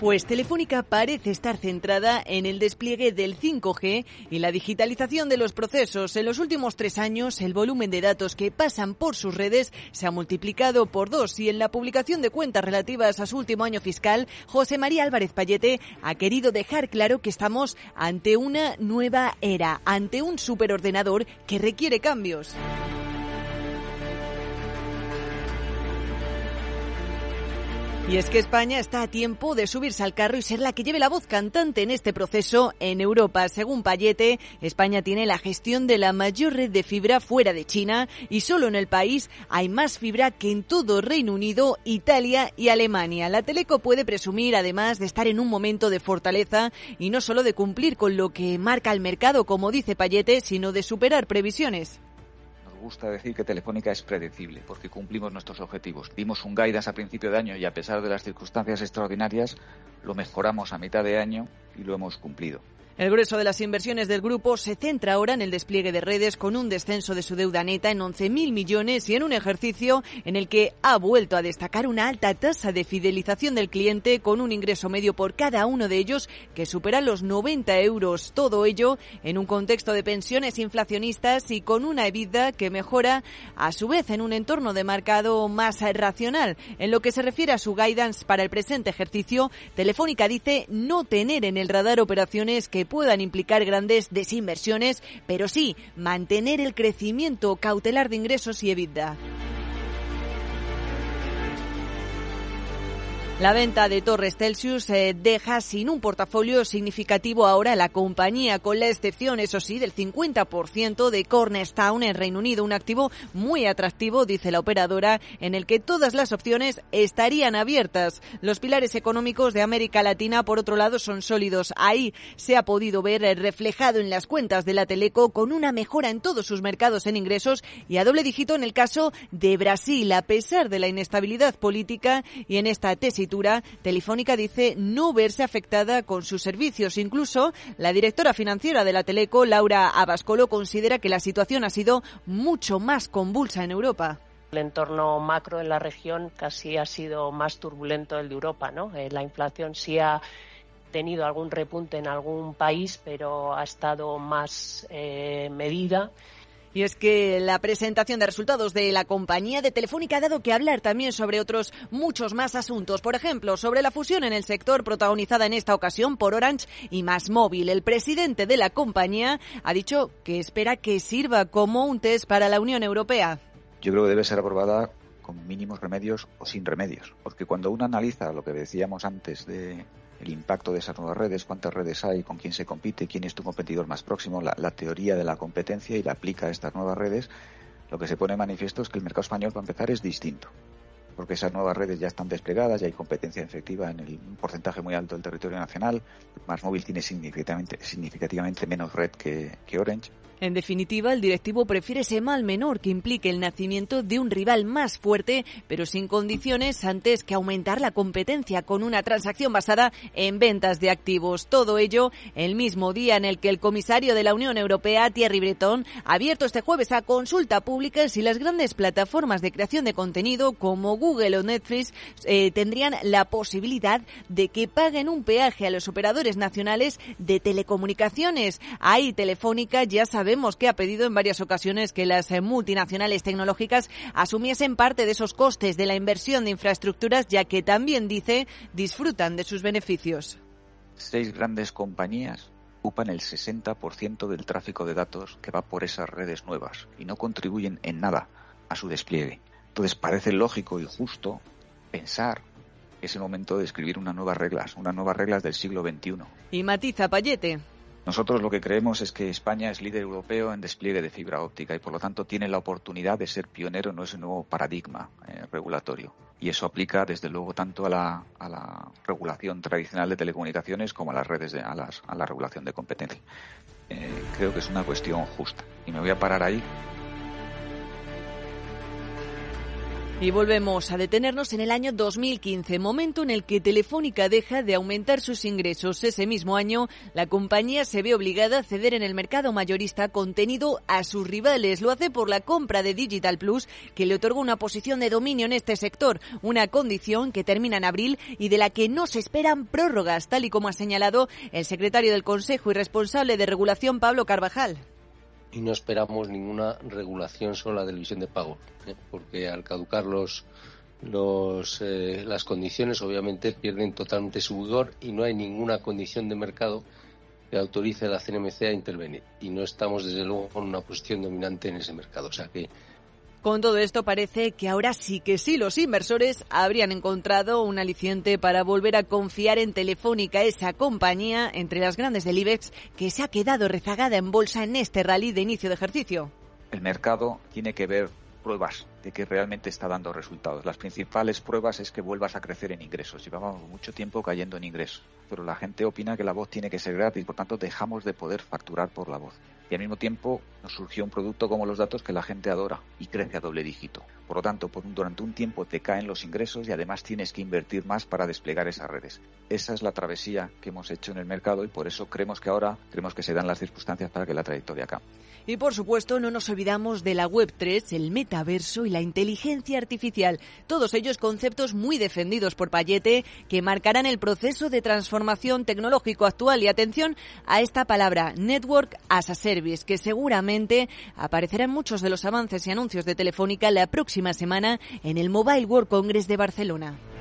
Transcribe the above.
Pues Telefónica parece estar centrada en el despliegue del 5G y la digitalización de los procesos. En los últimos tres años, el volumen de datos que pasan por sus redes se ha multiplicado por dos y en la publicación de cuentas relativas a su último año fiscal, José María Álvarez Payete ha querido dejar claro que estamos ante una nueva era, ante un superordenador que requiere cambios. Y es que España está a tiempo de subirse al carro y ser la que lleve la voz cantante en este proceso en Europa. Según Payete, España tiene la gestión de la mayor red de fibra fuera de China y solo en el país hay más fibra que en todo Reino Unido, Italia y Alemania. La Teleco puede presumir además de estar en un momento de fortaleza y no solo de cumplir con lo que marca el mercado, como dice Payete, sino de superar previsiones gusta decir que Telefónica es predecible, porque cumplimos nuestros objetivos. Dimos un guidance a principio de año y a pesar de las circunstancias extraordinarias, lo mejoramos a mitad de año y lo hemos cumplido. El grueso de las inversiones del grupo se centra ahora en el despliegue de redes con un descenso de su deuda neta en 11.000 millones y en un ejercicio en el que ha vuelto a destacar una alta tasa de fidelización del cliente con un ingreso medio por cada uno de ellos que supera los 90 euros. Todo ello en un contexto de pensiones inflacionistas y con una EBITDA que mejora a su vez en un entorno de mercado más racional. En lo que se refiere a su guidance para el presente ejercicio, Telefónica dice no tener en el radar operaciones que puedan implicar grandes desinversiones, pero sí mantener el crecimiento cautelar de ingresos y EBITDA. La venta de Torres Celsius eh, deja sin un portafolio significativo ahora la compañía, con la excepción, eso sí, del 50% de Cornerstone en Reino Unido, un activo muy atractivo, dice la operadora, en el que todas las opciones estarían abiertas. Los pilares económicos de América Latina, por otro lado, son sólidos. Ahí se ha podido ver eh, reflejado en las cuentas de la Teleco con una mejora en todos sus mercados en ingresos y a doble dígito en el caso de Brasil, a pesar de la inestabilidad política y en esta tesis Telefónica dice no verse afectada con sus servicios. Incluso la directora financiera de la Teleco, Laura Abascolo, considera que la situación ha sido mucho más convulsa en Europa el entorno macro en la región casi ha sido más turbulento el de Europa, ¿no? Eh, la inflación sí ha tenido algún repunte en algún país, pero ha estado más eh, medida y es que la presentación de resultados de la compañía de Telefónica ha dado que hablar también sobre otros muchos más asuntos. Por ejemplo, sobre la fusión en el sector protagonizada en esta ocasión por Orange y Más Móvil. El presidente de la compañía ha dicho que espera que sirva como un test para la Unión Europea. Yo creo que debe ser aprobada con mínimos remedios o sin remedios. Porque cuando uno analiza lo que decíamos antes de el impacto de esas nuevas redes, cuántas redes hay, con quién se compite, quién es tu competidor más próximo, la, teoría de la competencia y la aplica a estas nuevas redes, lo que se pone manifiesto es que el mercado español, para empezar, es distinto. Porque esas nuevas redes ya están desplegadas, ya hay competencia efectiva en el porcentaje muy alto del territorio nacional. Más móvil tiene significativamente, significativamente menos red que, que Orange en definitiva, el directivo prefiere ese mal menor que implique el nacimiento de un rival más fuerte, pero sin condiciones, antes que aumentar la competencia con una transacción basada en ventas de activos. Todo ello el mismo día en el que el comisario de la Unión Europea, Thierry Breton, ha abierto este jueves a consulta pública si las grandes plataformas de creación de contenido como Google o Netflix eh, tendrían la posibilidad de que paguen un peaje a los operadores nacionales de telecomunicaciones. Ahí Telefónica ya sabe sabemos que ha pedido en varias ocasiones que las eh, multinacionales tecnológicas asumiesen parte de esos costes de la inversión de infraestructuras, ya que también dice disfrutan de sus beneficios. Seis grandes compañías ocupan el 60% del tráfico de datos que va por esas redes nuevas y no contribuyen en nada a su despliegue. Entonces parece lógico y justo pensar que es el momento de escribir unas nuevas reglas, unas nuevas reglas del siglo XXI. Y matiza Payete. Nosotros lo que creemos es que España es líder europeo en despliegue de fibra óptica y por lo tanto tiene la oportunidad de ser pionero en ese nuevo paradigma eh, regulatorio. Y eso aplica desde luego tanto a la, a la, regulación tradicional de telecomunicaciones como a las redes de, a, las, a la regulación de competencia. Eh, creo que es una cuestión justa. Y me voy a parar ahí Y volvemos a detenernos en el año 2015, momento en el que Telefónica deja de aumentar sus ingresos. Ese mismo año, la compañía se ve obligada a ceder en el mercado mayorista contenido a sus rivales. Lo hace por la compra de Digital Plus, que le otorga una posición de dominio en este sector, una condición que termina en abril y de la que no se esperan prórrogas, tal y como ha señalado el secretario del Consejo y responsable de regulación, Pablo Carvajal y no esperamos ninguna regulación sobre la televisión de pago, ¿eh? porque al caducar los, los, eh, las condiciones obviamente pierden totalmente su vigor y no hay ninguna condición de mercado que autorice a la CNMC a intervenir. Y no estamos desde luego con una posición dominante en ese mercado. O sea que con todo esto parece que ahora sí que sí los inversores habrían encontrado un aliciente para volver a confiar en Telefónica, esa compañía entre las grandes del IBEX que se ha quedado rezagada en bolsa en este rally de inicio de ejercicio. El mercado tiene que ver pruebas de que realmente está dando resultados. Las principales pruebas es que vuelvas a crecer en ingresos. Llevábamos mucho tiempo cayendo en ingresos, pero la gente opina que la voz tiene que ser gratis, por tanto dejamos de poder facturar por la voz y al mismo tiempo nos surgió un producto como los datos que la gente adora y crece a doble dígito. Por lo tanto, por durante un tiempo te caen los ingresos y además tienes que invertir más para desplegar esas redes. Esa es la travesía que hemos hecho en el mercado y por eso creemos que ahora creemos que se dan las circunstancias para que la trayectoria cambie. Y por supuesto, no nos olvidamos de la Web3, el metaverso y la inteligencia artificial. Todos ellos conceptos muy defendidos por Payete que marcarán el proceso de transformación tecnológico actual. Y atención a esta palabra, Network as a Service, que seguramente aparecerá en muchos de los avances y anuncios de Telefónica la próxima semana en el Mobile World Congress de Barcelona.